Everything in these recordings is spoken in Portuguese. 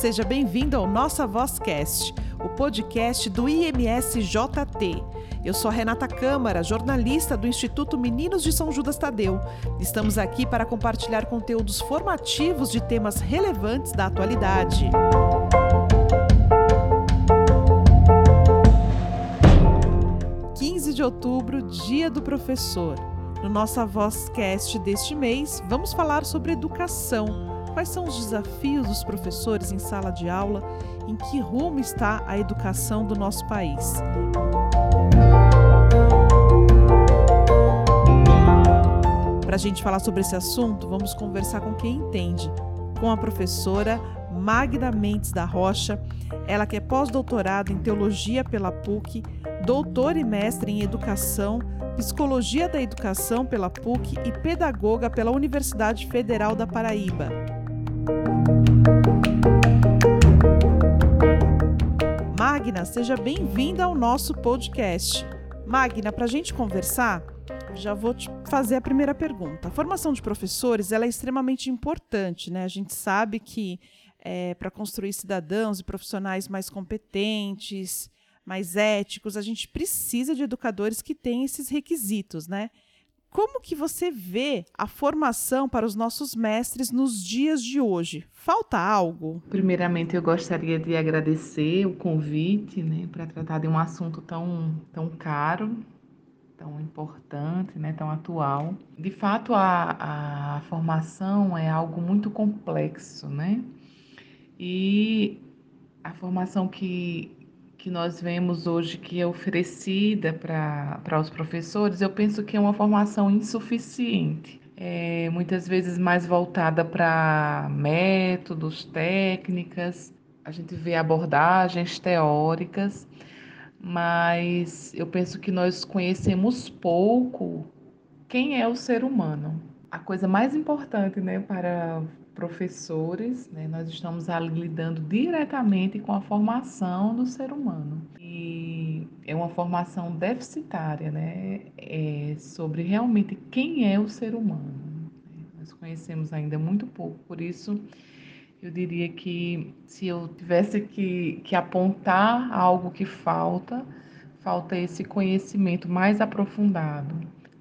seja bem-vindo ao Nossa Vozcast, o podcast do IMSJT. Eu sou Renata Câmara, jornalista do Instituto Meninos de São Judas Tadeu. Estamos aqui para compartilhar conteúdos formativos de temas relevantes da atualidade. 15 de outubro, Dia do Professor. No Nossa Vozcast deste mês, vamos falar sobre educação Quais são os desafios dos professores em sala de aula? Em que rumo está a educação do nosso país? Para a gente falar sobre esse assunto, vamos conversar com quem entende, com a professora Magda Mendes da Rocha, ela que é pós-doutorado em Teologia pela PUC, doutora e mestre em Educação, Psicologia da Educação pela PUC e pedagoga pela Universidade Federal da Paraíba. Magna, seja bem-vinda ao nosso podcast. Magna, para a gente conversar, já vou te fazer a primeira pergunta. A formação de professores ela é extremamente importante, né? A gente sabe que é, para construir cidadãos e profissionais mais competentes, mais éticos, a gente precisa de educadores que tenham esses requisitos, né? Como que você vê a formação para os nossos mestres nos dias de hoje? Falta algo? Primeiramente, eu gostaria de agradecer o convite né, para tratar de um assunto tão, tão caro, tão importante, né, tão atual. De fato, a, a formação é algo muito complexo, né? E a formação que, que nós vemos hoje que é oferecida para os professores, eu penso que é uma formação insuficiente. É, muitas vezes mais voltada para métodos, técnicas, a gente vê abordagens teóricas, mas eu penso que nós conhecemos pouco quem é o ser humano. A coisa mais importante né, para professores, né, nós estamos ali lidando diretamente com a formação do ser humano. E é uma formação deficitária, né, é sobre realmente quem é o ser humano. Nós conhecemos ainda muito pouco, por isso eu diria que se eu tivesse que, que apontar algo que falta, falta esse conhecimento mais aprofundado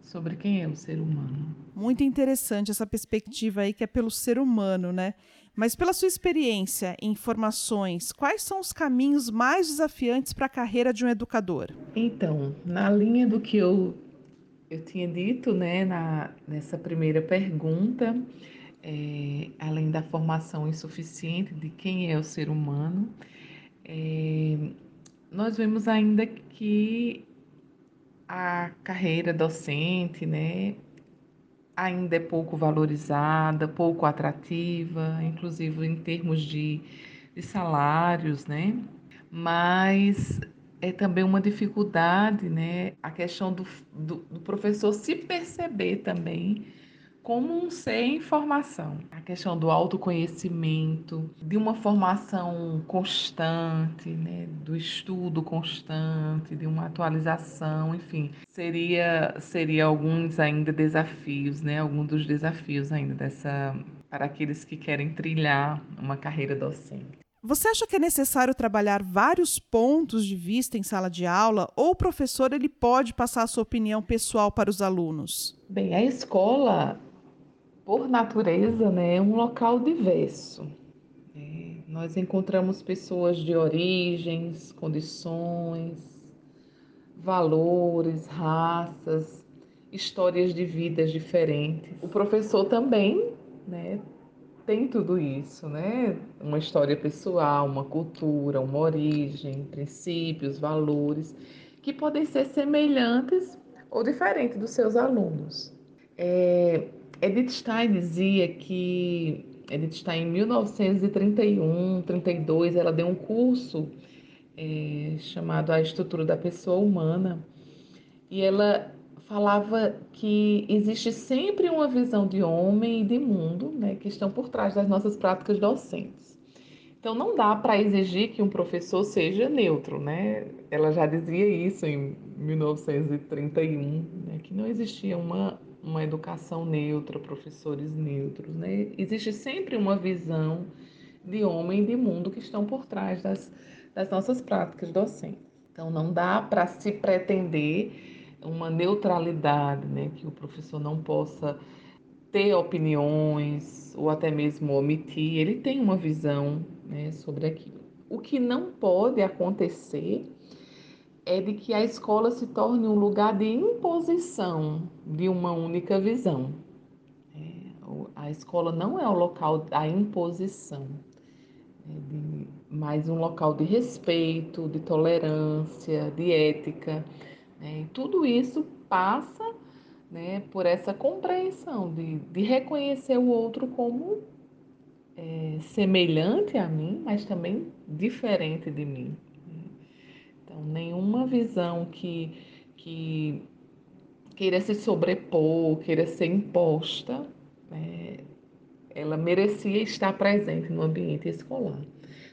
sobre quem é o ser humano. Muito interessante essa perspectiva aí que é pelo ser humano, né? Mas pela sua experiência em formações, quais são os caminhos mais desafiantes para a carreira de um educador? Então, na linha do que eu, eu tinha dito, né, na, nessa primeira pergunta, é, além da formação insuficiente de quem é o ser humano, é, nós vemos ainda que a carreira docente, né, ainda é pouco valorizada, pouco atrativa, inclusive em termos de, de salários, né? Mas é também uma dificuldade, né? A questão do, do, do professor se perceber também como um ser em formação. A questão do autoconhecimento, de uma formação constante, né, do estudo constante, de uma atualização, enfim, seria seria alguns ainda desafios, né, alguns dos desafios ainda dessa para aqueles que querem trilhar uma carreira docente. Você acha que é necessário trabalhar vários pontos de vista em sala de aula ou o professor ele pode passar a sua opinião pessoal para os alunos? Bem, a escola por natureza, né, é um local diverso. É, nós encontramos pessoas de origens, condições, valores, raças, histórias de vidas diferentes. O professor também, né, tem tudo isso, né? Uma história pessoal, uma cultura, uma origem, princípios, valores, que podem ser semelhantes ou diferentes dos seus alunos. É, Edith Stein dizia que Edith Stein em 1931, 32, ela deu um curso é, chamado A Estrutura da Pessoa Humana e ela falava que existe sempre uma visão de homem e de mundo, né, que estão por trás das nossas práticas docentes. Então não dá para exigir que um professor seja neutro, né? Ela já dizia isso em 1931, né, que não existia uma uma educação neutra, professores neutros, né? Existe sempre uma visão de homem e de mundo que estão por trás das, das nossas práticas docentes. Então, não dá para se pretender uma neutralidade, né? que o professor não possa ter opiniões ou até mesmo omitir, ele tem uma visão né, sobre aquilo. O que não pode acontecer é de que a escola se torne um lugar de imposição de uma única visão. É, a escola não é o local da imposição, é mas um local de respeito, de tolerância, de ética. Né? E tudo isso passa né, por essa compreensão de, de reconhecer o outro como é, semelhante a mim, mas também diferente de mim. Nenhuma visão que, que queira se sobrepor, queira ser imposta, é, ela merecia estar presente no ambiente escolar.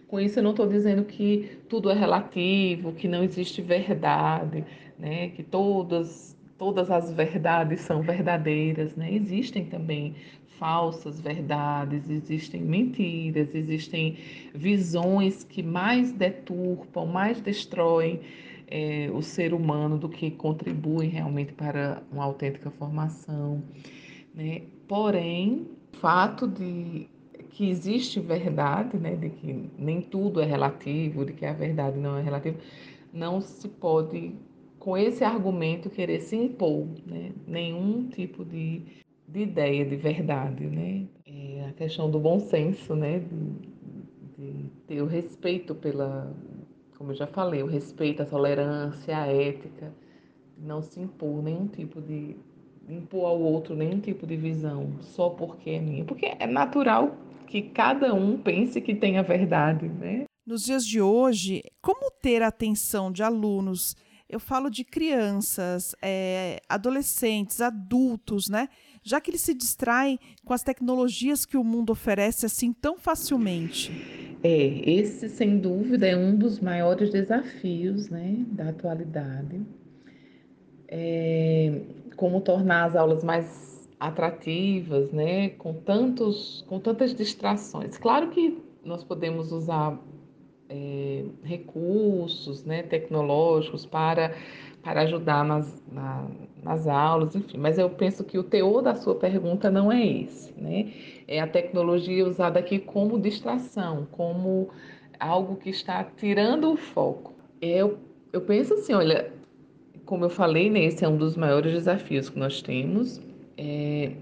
Com isso, eu não estou dizendo que tudo é relativo, que não existe verdade, né? que todas, todas as verdades são verdadeiras. Né? Existem também falsas verdades, existem mentiras, existem visões que mais deturpam, mais destroem é, o ser humano do que contribuem realmente para uma autêntica formação. Né? Porém, o fato de que existe verdade, né, de que nem tudo é relativo, de que a verdade não é relativa, não se pode, com esse argumento, querer se impor né, nenhum tipo de de ideia de verdade, né? É a questão do bom senso, né? De, de, ter o respeito pela, como eu já falei, o respeito, a tolerância, a ética, não se impor nenhum tipo de impor ao outro nenhum tipo de visão só porque é minha, porque é natural que cada um pense que tem a verdade, né? Nos dias de hoje, como ter a atenção de alunos? Eu falo de crianças, é, adolescentes, adultos, né? já que ele se distrai com as tecnologias que o mundo oferece assim tão facilmente? É, esse sem dúvida é um dos maiores desafios né, da atualidade. É, como tornar as aulas mais atrativas, né, com, tantos, com tantas distrações. Claro que nós podemos usar é, recursos né, tecnológicos para para ajudar nas, na, nas aulas, enfim. Mas eu penso que o teor da sua pergunta não é esse, né? É a tecnologia usada aqui como distração, como algo que está tirando o foco. Eu, eu penso assim, olha, como eu falei, né, esse é um dos maiores desafios que nós temos, é,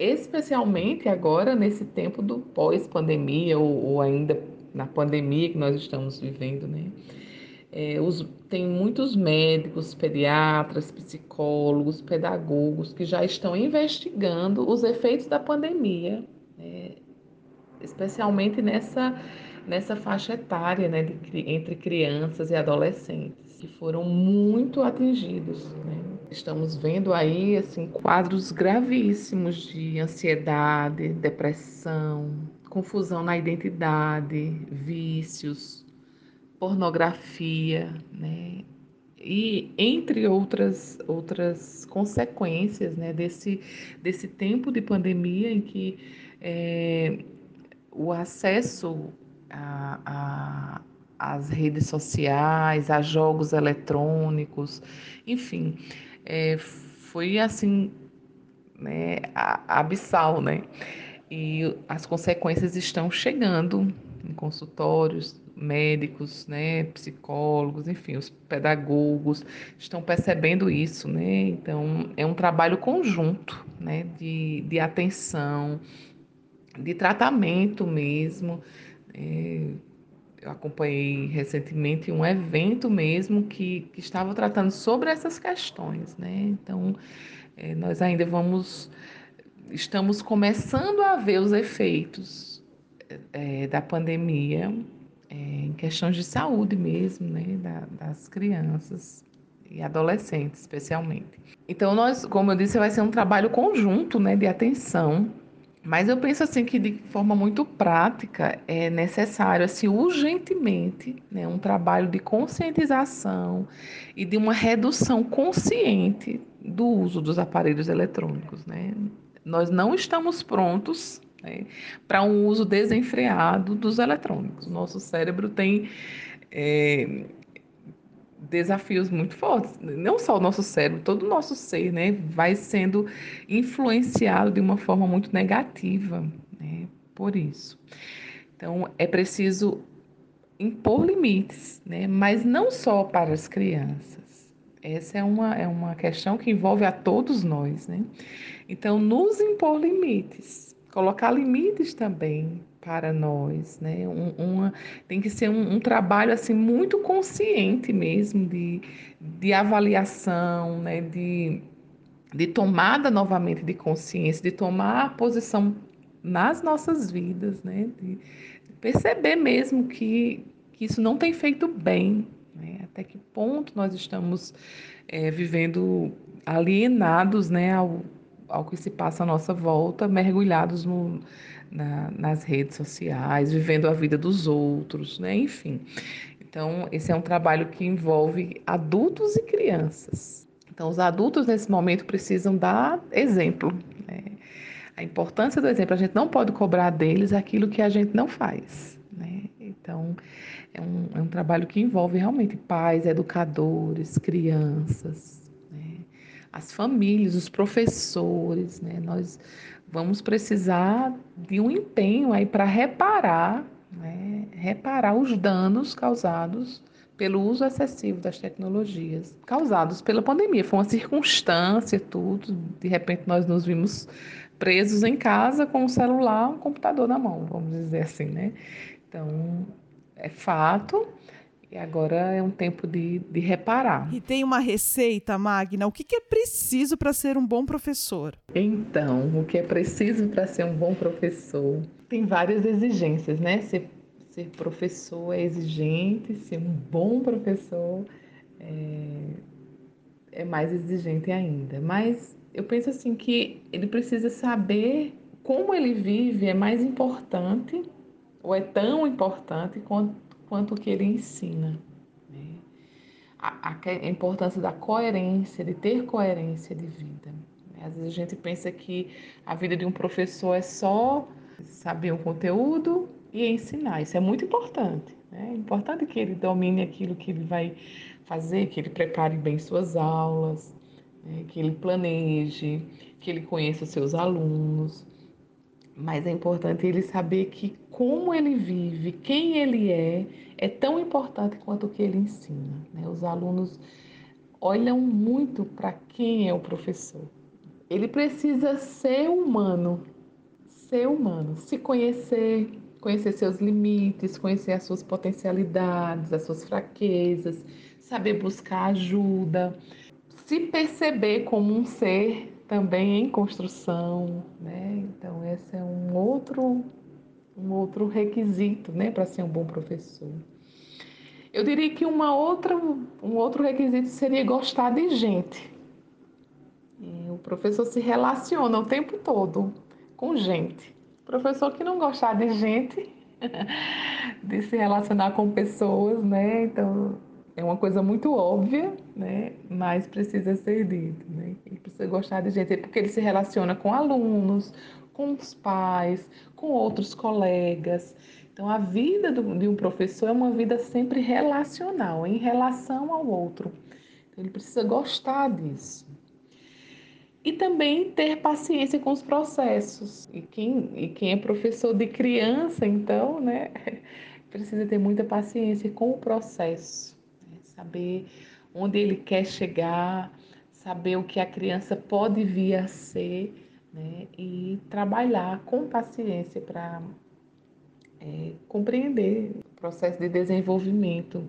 especialmente agora nesse tempo do pós-pandemia ou, ou ainda na pandemia que nós estamos vivendo, né? É, os, tem muitos médicos, pediatras, psicólogos, pedagogos que já estão investigando os efeitos da pandemia, né, especialmente nessa, nessa faixa etária né, de, entre crianças e adolescentes, que foram muito atingidos. Né. Estamos vendo aí assim, quadros gravíssimos de ansiedade, depressão, confusão na identidade, vícios, pornografia, né? E entre outras outras consequências, né, desse desse tempo de pandemia em que é, o acesso a, a às redes sociais, a jogos eletrônicos, enfim, é, foi assim, né, abissal, né? E as consequências estão chegando em consultórios, médicos, né, psicólogos, enfim, os pedagogos estão percebendo isso, né? Então é um trabalho conjunto, né, de, de atenção, de tratamento mesmo. É, eu acompanhei recentemente um evento mesmo que, que estava tratando sobre essas questões, né? Então é, nós ainda vamos, estamos começando a ver os efeitos é, da pandemia é, em questões de saúde mesmo, né, da, das crianças e adolescentes, especialmente. Então, nós, como eu disse, vai ser um trabalho conjunto, né, de atenção. Mas eu penso assim que de forma muito prática é necessário assim urgentemente, né, um trabalho de conscientização e de uma redução consciente do uso dos aparelhos eletrônicos, né? Nós não estamos prontos né, para um uso desenfreado dos eletrônicos. O nosso cérebro tem é, desafios muito fortes. Não só o nosso cérebro, todo o nosso ser, né, vai sendo influenciado de uma forma muito negativa, né, por isso. Então, é preciso impor limites, né, mas não só para as crianças. Essa é uma, é uma questão que envolve a todos nós, né? Então, nos impor limites, colocar limites também para nós, né? Um, uma, tem que ser um, um, trabalho assim muito consciente mesmo de, de avaliação, né? De, de tomada novamente de consciência, de tomar posição nas nossas vidas, né? De, de perceber mesmo que, que isso não tem feito bem, né? Até que ponto nós estamos é, vivendo alienados, né? Ao, ao que se passa à nossa volta, mergulhados no, na, nas redes sociais, vivendo a vida dos outros, né? Enfim. Então, esse é um trabalho que envolve adultos e crianças. Então, os adultos nesse momento precisam dar exemplo. Né? A importância do exemplo, a gente não pode cobrar deles aquilo que a gente não faz. Né? Então, é um, é um trabalho que envolve realmente pais, educadores, crianças? As famílias, os professores. Né? Nós vamos precisar de um empenho aí para reparar, né, reparar os danos causados pelo uso excessivo das tecnologias, causados pela pandemia. Foi uma circunstância, tudo. De repente nós nos vimos presos em casa com um celular, um computador na mão, vamos dizer assim, né? Então, é fato e agora é um tempo de, de reparar. E tem uma receita, Magna? O que, que é preciso para ser um bom professor? Então, o que é preciso para ser um bom professor? Tem várias exigências, né? Ser, ser professor é exigente, ser um bom professor é, é mais exigente ainda. Mas eu penso assim que ele precisa saber como ele vive é mais importante ou é tão importante quanto quanto que ele ensina. Né? A, a, importância da coerência, de ter coerência de vida. Né? Às vezes a gente pensa que a vida de um professor é só saber um conteúdo e ensinar. Isso é muito importante. Né? É importante que ele domine aquilo que ele vai fazer, que ele prepare bem suas aulas, né? que ele planeje, que ele conheça os seus alunos. Mas é importante ele saber que como ele vive, quem ele é, é tão importante quanto o que ele ensina. Né? Os alunos olham muito para quem é o professor. Ele precisa ser humano, ser humano, se conhecer, conhecer seus limites, conhecer as suas potencialidades, as suas fraquezas, saber buscar ajuda, se perceber como um ser também em construção, né? Então esse é um outro um outro requisito, né, para ser um bom professor. Eu diria que uma outra, um outro requisito seria gostar de gente. E o professor se relaciona o tempo todo com gente. O professor que não gostar de gente, de se relacionar com pessoas, né? Então é uma coisa muito óbvia, né? Mas precisa ser dito, né? Ele precisa gostar de gente, porque ele se relaciona com alunos, com os pais, com outros colegas. Então, a vida do, de um professor é uma vida sempre relacional, em relação ao outro. Então, ele precisa gostar disso. E também ter paciência com os processos. E quem, e quem é professor de criança, então, né, precisa ter muita paciência com o processo. Saber onde ele quer chegar, saber o que a criança pode vir a ser né? e trabalhar com paciência para é, compreender o processo de desenvolvimento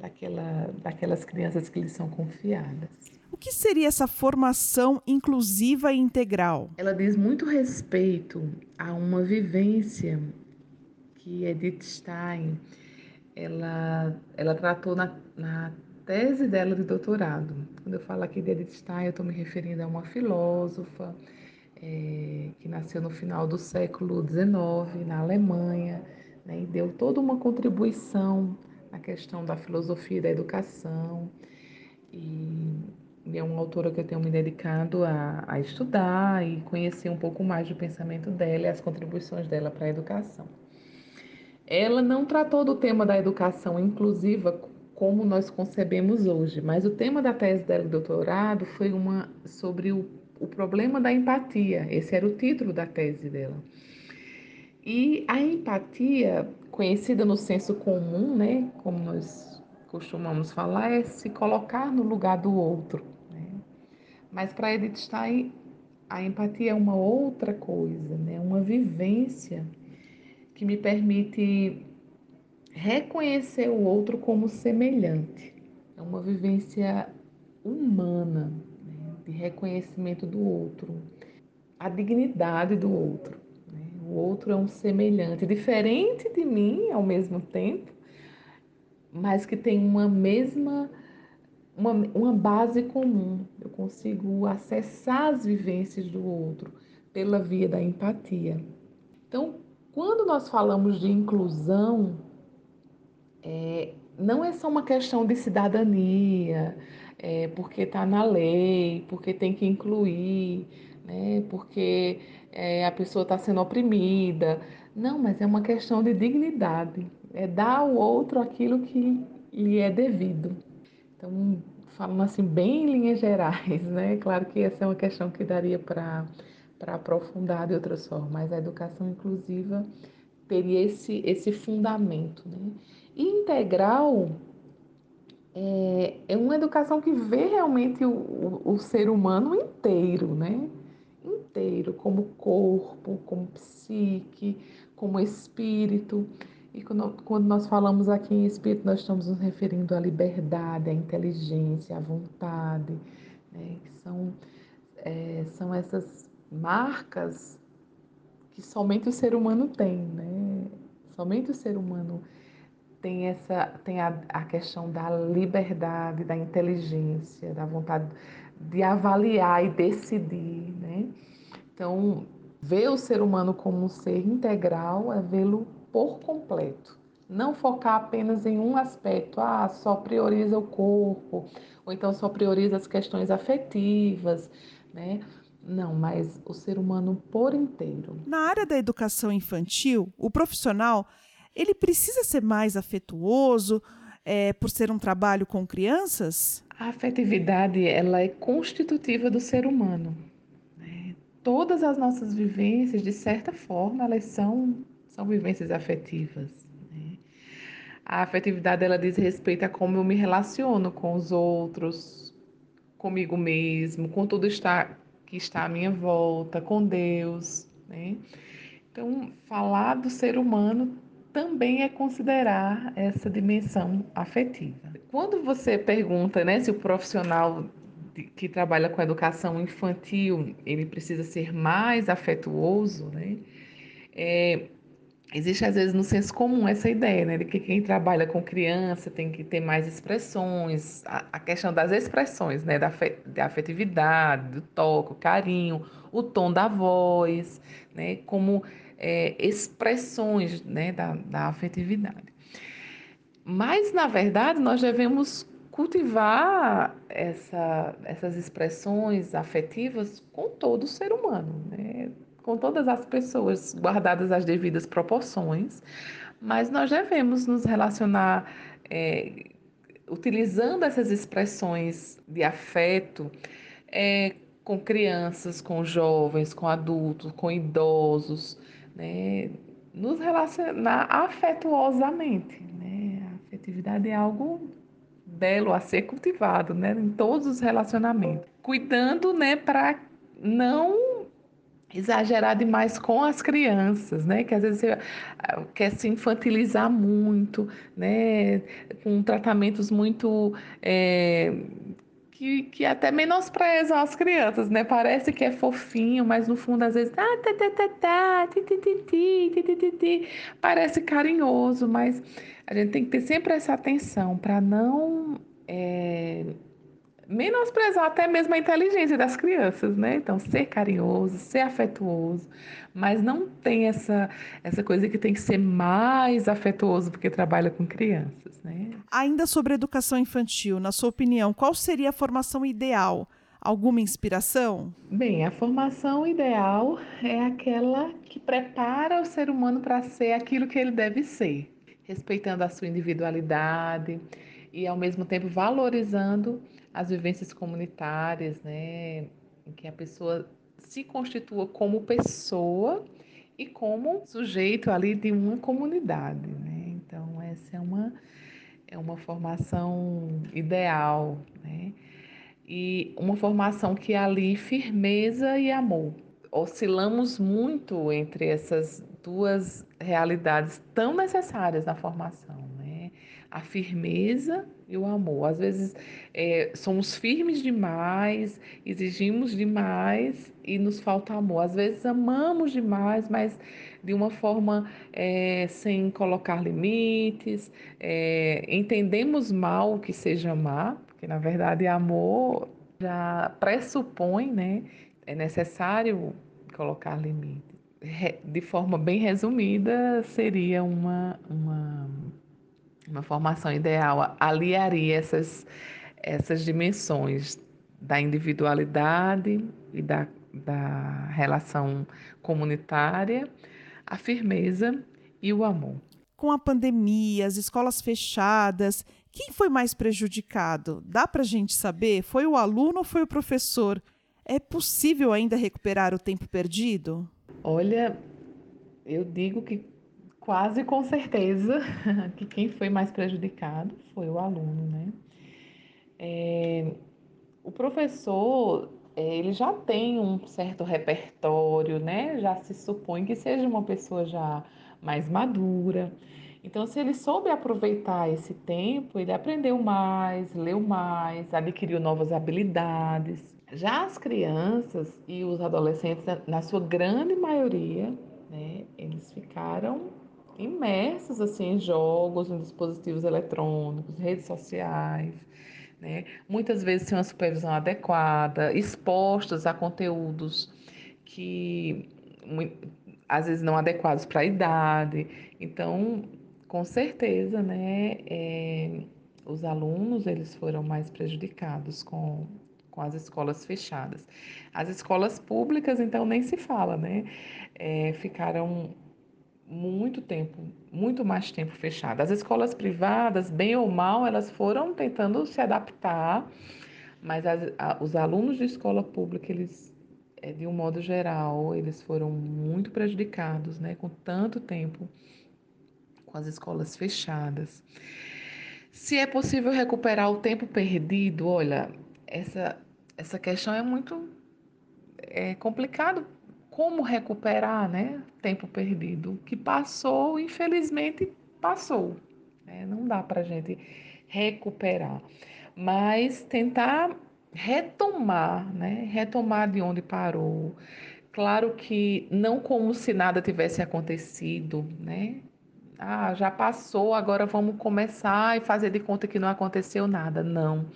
daquela, daquelas crianças que lhes são confiadas. O que seria essa formação inclusiva e integral? Ela diz muito respeito a uma vivência que Edith Stein ela, ela tratou na, na tese dela de doutorado. Quando eu falo aqui de Edith Stein, eu estou me referindo a uma filósofa, é, que nasceu no final do século XIX na Alemanha, né, e deu toda uma contribuição na questão da filosofia da educação. E é uma autora que eu tenho me dedicado a, a estudar e conhecer um pouco mais do pensamento dela e as contribuições dela para a educação. Ela não tratou do tema da educação inclusiva como nós concebemos hoje, mas o tema da tese dela de doutorado foi uma sobre o, o problema da empatia. Esse era o título da tese dela. E a empatia, conhecida no senso comum, né, como nós costumamos falar, é se colocar no lugar do outro. Né? Mas para Edith Stein, a empatia é uma outra coisa, né? uma vivência que me permite reconhecer o outro como semelhante. É uma vivência humana, né? de reconhecimento do outro, a dignidade do outro. Né? O outro é um semelhante, diferente de mim ao mesmo tempo, mas que tem uma mesma uma, uma base comum. Eu consigo acessar as vivências do outro pela via da empatia. Então, quando nós falamos de inclusão, é, não é só uma questão de cidadania, é, porque está na lei, porque tem que incluir, né, porque é, a pessoa está sendo oprimida. Não, mas é uma questão de dignidade é dar ao outro aquilo que lhe é devido. Então, falando assim, bem em linhas gerais, né? Claro que essa é uma questão que daria para aprofundar de outras formas, mas a educação inclusiva teria esse, esse fundamento, né? Integral é, é uma educação que vê realmente o, o, o ser humano inteiro, né? Inteiro, como corpo, como psique, como espírito. E quando, quando nós falamos aqui em espírito, nós estamos nos referindo à liberdade, à inteligência, à vontade, né? que são, é, são essas marcas que somente o ser humano tem, né? Somente o ser humano tem essa tem a, a questão da liberdade, da inteligência, da vontade de avaliar e decidir, né? Então, ver o ser humano como um ser integral é vê-lo por completo. Não focar apenas em um aspecto, ah, só prioriza o corpo, ou então só prioriza as questões afetivas, né? Não, mas o ser humano por inteiro. Na área da educação infantil, o profissional ele precisa ser mais afetuoso é, por ser um trabalho com crianças? A afetividade ela é constitutiva do ser humano. Né? Todas as nossas vivências, de certa forma, elas são são vivências afetivas. Né? A afetividade ela diz respeito a como eu me relaciono com os outros, comigo mesmo, com tudo está, que está à minha volta, com Deus. Né? Então, falar do ser humano também é considerar essa dimensão afetiva. Quando você pergunta né, se o profissional que trabalha com educação infantil ele precisa ser mais afetuoso, né? É, existe às vezes no senso comum essa ideia, né, de que quem trabalha com criança tem que ter mais expressões, a, a questão das expressões, né, da, da afetividade, do toque, carinho, o tom da voz, né, como é, expressões, né, da, da afetividade. Mas, na verdade, nós devemos cultivar essa, essas expressões afetivas com todo ser humano, né? com todas as pessoas, guardadas as devidas proporções, mas nós devemos nos relacionar é, utilizando essas expressões de afeto é, com crianças, com jovens, com adultos, com idosos, né? nos relacionar afetuosamente. Né? A afetividade é algo belo a ser cultivado né? em todos os relacionamentos, cuidando né, para não exagerar demais com as crianças, né? Que às vezes você ah, quer se infantilizar muito, né? Com tratamentos muito é, que, que até menosprezam as crianças, né? Parece que é fofinho, mas no fundo às vezes ah, tá, tá, tá, tá, parece carinhoso, mas a gente tem que ter sempre essa atenção para não é, menosprezar até mesmo a inteligência das crianças, né? Então, ser carinhoso, ser afetuoso, mas não tem essa, essa coisa que tem que ser mais afetuoso porque trabalha com crianças, né? Ainda sobre educação infantil, na sua opinião, qual seria a formação ideal? Alguma inspiração? Bem, a formação ideal é aquela que prepara o ser humano para ser aquilo que ele deve ser, respeitando a sua individualidade e ao mesmo tempo valorizando as vivências comunitárias, né, em que a pessoa se constitua como pessoa e como sujeito ali de uma comunidade, né? Então essa é uma é uma formação ideal, né? E uma formação que ali firmeza e amor. Oscilamos muito entre essas duas realidades tão necessárias na formação, né? A firmeza e o amor. Às vezes é, somos firmes demais, exigimos demais e nos falta amor. Às vezes amamos demais, mas de uma forma é, sem colocar limites, é, entendemos mal o que seja amar, porque na verdade amor já pressupõe, né? É necessário colocar limites. De forma bem resumida, seria uma, uma uma formação ideal aliaria essas, essas dimensões da individualidade e da, da relação comunitária, a firmeza e o amor. Com a pandemia, as escolas fechadas, quem foi mais prejudicado? Dá para a gente saber? Foi o aluno ou foi o professor? É possível ainda recuperar o tempo perdido? Olha, eu digo que quase com certeza que quem foi mais prejudicado foi o aluno, né? É, o professor, é, ele já tem um certo repertório, né? Já se supõe que seja uma pessoa já mais madura. Então, se ele soube aproveitar esse tempo, ele aprendeu mais, leu mais, adquiriu novas habilidades. Já as crianças e os adolescentes, na sua grande maioria, né, eles ficaram imersos assim em jogos, em dispositivos eletrônicos, redes sociais, né? Muitas vezes sem uma supervisão adequada, expostos a conteúdos que às vezes não adequados para a idade. Então, com certeza, né, é, os alunos eles foram mais prejudicados com, com as escolas fechadas. As escolas públicas, então, nem se fala, né? É, ficaram muito tempo, muito mais tempo fechada. As escolas privadas, bem ou mal, elas foram tentando se adaptar, mas as, a, os alunos de escola pública, eles, é, de um modo geral, eles foram muito prejudicados, né, com tanto tempo com as escolas fechadas. Se é possível recuperar o tempo perdido, olha, essa, essa questão é muito é complicado como recuperar né, tempo perdido. O que passou, infelizmente, passou. Né? Não dá para a gente recuperar. Mas tentar retomar, né? retomar de onde parou. Claro que não como se nada tivesse acontecido, né? Ah, já passou, agora vamos começar e fazer de conta que não aconteceu nada. Não.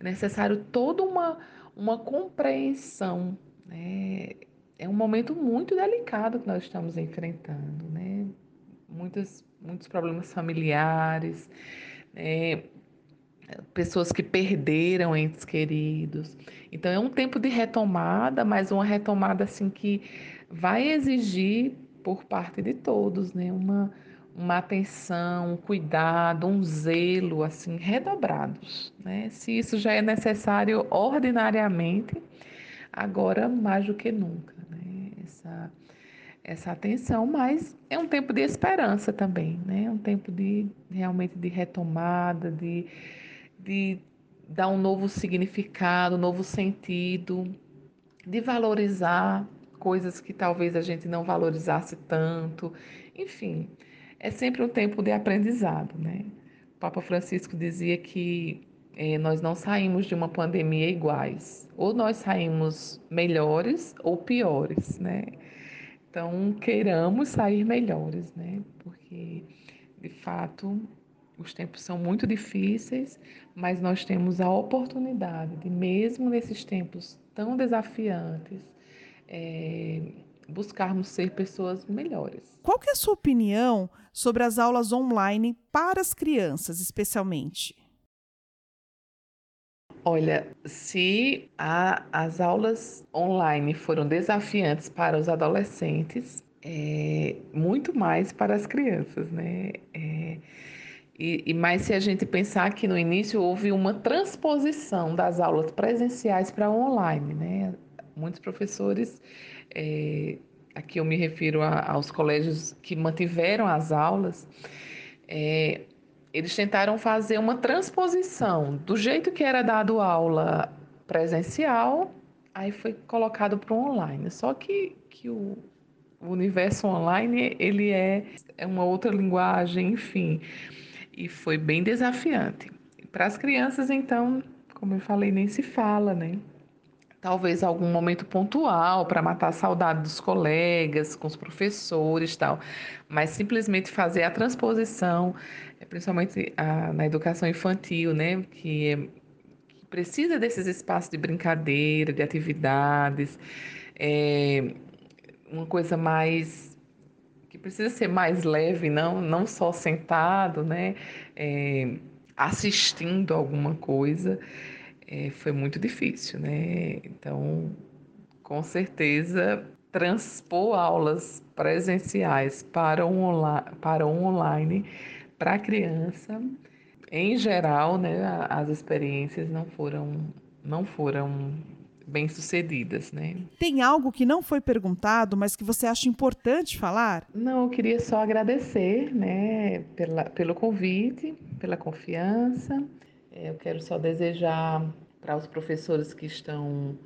É necessário toda uma, uma compreensão, né? É um momento muito delicado que nós estamos enfrentando, né? Muitos, muitos problemas familiares, né? pessoas que perderam entes queridos. Então é um tempo de retomada, mas uma retomada assim que vai exigir por parte de todos, né? Uma uma atenção, um cuidado, um zelo assim redobrados, né? Se isso já é necessário ordinariamente, agora mais do que nunca essa atenção, mas é um tempo de esperança também, né? É um tempo de realmente de retomada, de, de dar um novo significado, um novo sentido, de valorizar coisas que talvez a gente não valorizasse tanto. Enfim, é sempre um tempo de aprendizado, né? O Papa Francisco dizia que é, nós não saímos de uma pandemia iguais. Ou nós saímos melhores ou piores, né? Então, queiramos sair melhores, né? Porque, de fato, os tempos são muito difíceis, mas nós temos a oportunidade de, mesmo nesses tempos tão desafiantes, é, buscarmos ser pessoas melhores. Qual é a sua opinião sobre as aulas online para as crianças, especialmente? Olha, se a, as aulas online foram desafiantes para os adolescentes, é, muito mais para as crianças, né? É, e, e mais se a gente pensar que no início houve uma transposição das aulas presenciais para online, né? Muitos professores, é, aqui eu me refiro a, aos colégios que mantiveram as aulas, é, eles tentaram fazer uma transposição do jeito que era dado aula presencial, aí foi colocado para o online. Só que, que o, o universo online ele é, é uma outra linguagem, enfim, e foi bem desafiante. Para as crianças, então, como eu falei, nem se fala, né? Talvez algum momento pontual para matar a saudade dos colegas, com os professores tal, mas simplesmente fazer a transposição principalmente a, na educação infantil, né, que, é, que, precisa desses espaços de brincadeira, de atividades, é, uma coisa mais que precisa ser mais leve, não, não só sentado, né, é, assistindo alguma coisa, é, foi muito difícil, né? Então, com certeza, transpor aulas presenciais para um, para um online para a criança, em geral, né, as experiências não foram, não foram bem sucedidas, né? Tem algo que não foi perguntado, mas que você acha importante falar? Não, eu queria só agradecer, né, pela, pelo convite, pela confiança. É, eu quero só desejar para os professores que estão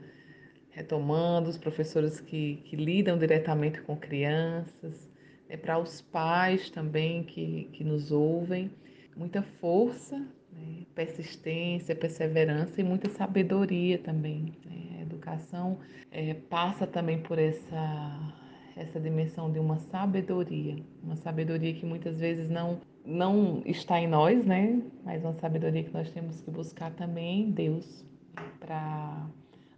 retomando, os professores que, que lidam diretamente com crianças, é para os pais também que, que nos ouvem, muita força, né? persistência, perseverança e muita sabedoria também. Né? A educação é, passa também por essa, essa dimensão de uma sabedoria, uma sabedoria que muitas vezes não, não está em nós, né? mas uma sabedoria que nós temos que buscar também em Deus para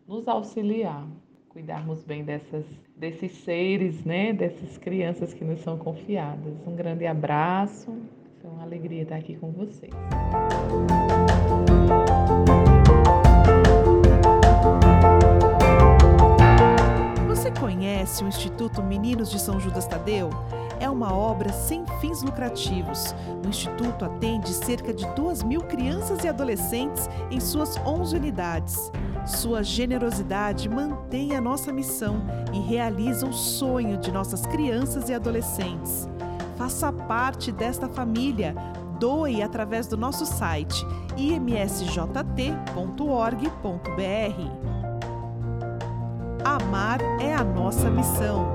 nos auxiliar cuidarmos bem dessas, desses seres, né, dessas crianças que nos são confiadas. Um grande abraço, foi uma alegria estar aqui com vocês. Você conhece o Instituto Meninos de São Judas Tadeu? é uma obra sem fins lucrativos. O Instituto atende cerca de 2 mil crianças e adolescentes em suas 11 unidades. Sua generosidade mantém a nossa missão e realiza o sonho de nossas crianças e adolescentes. Faça parte desta família. Doe através do nosso site imsjt.org.br. Amar é a nossa missão.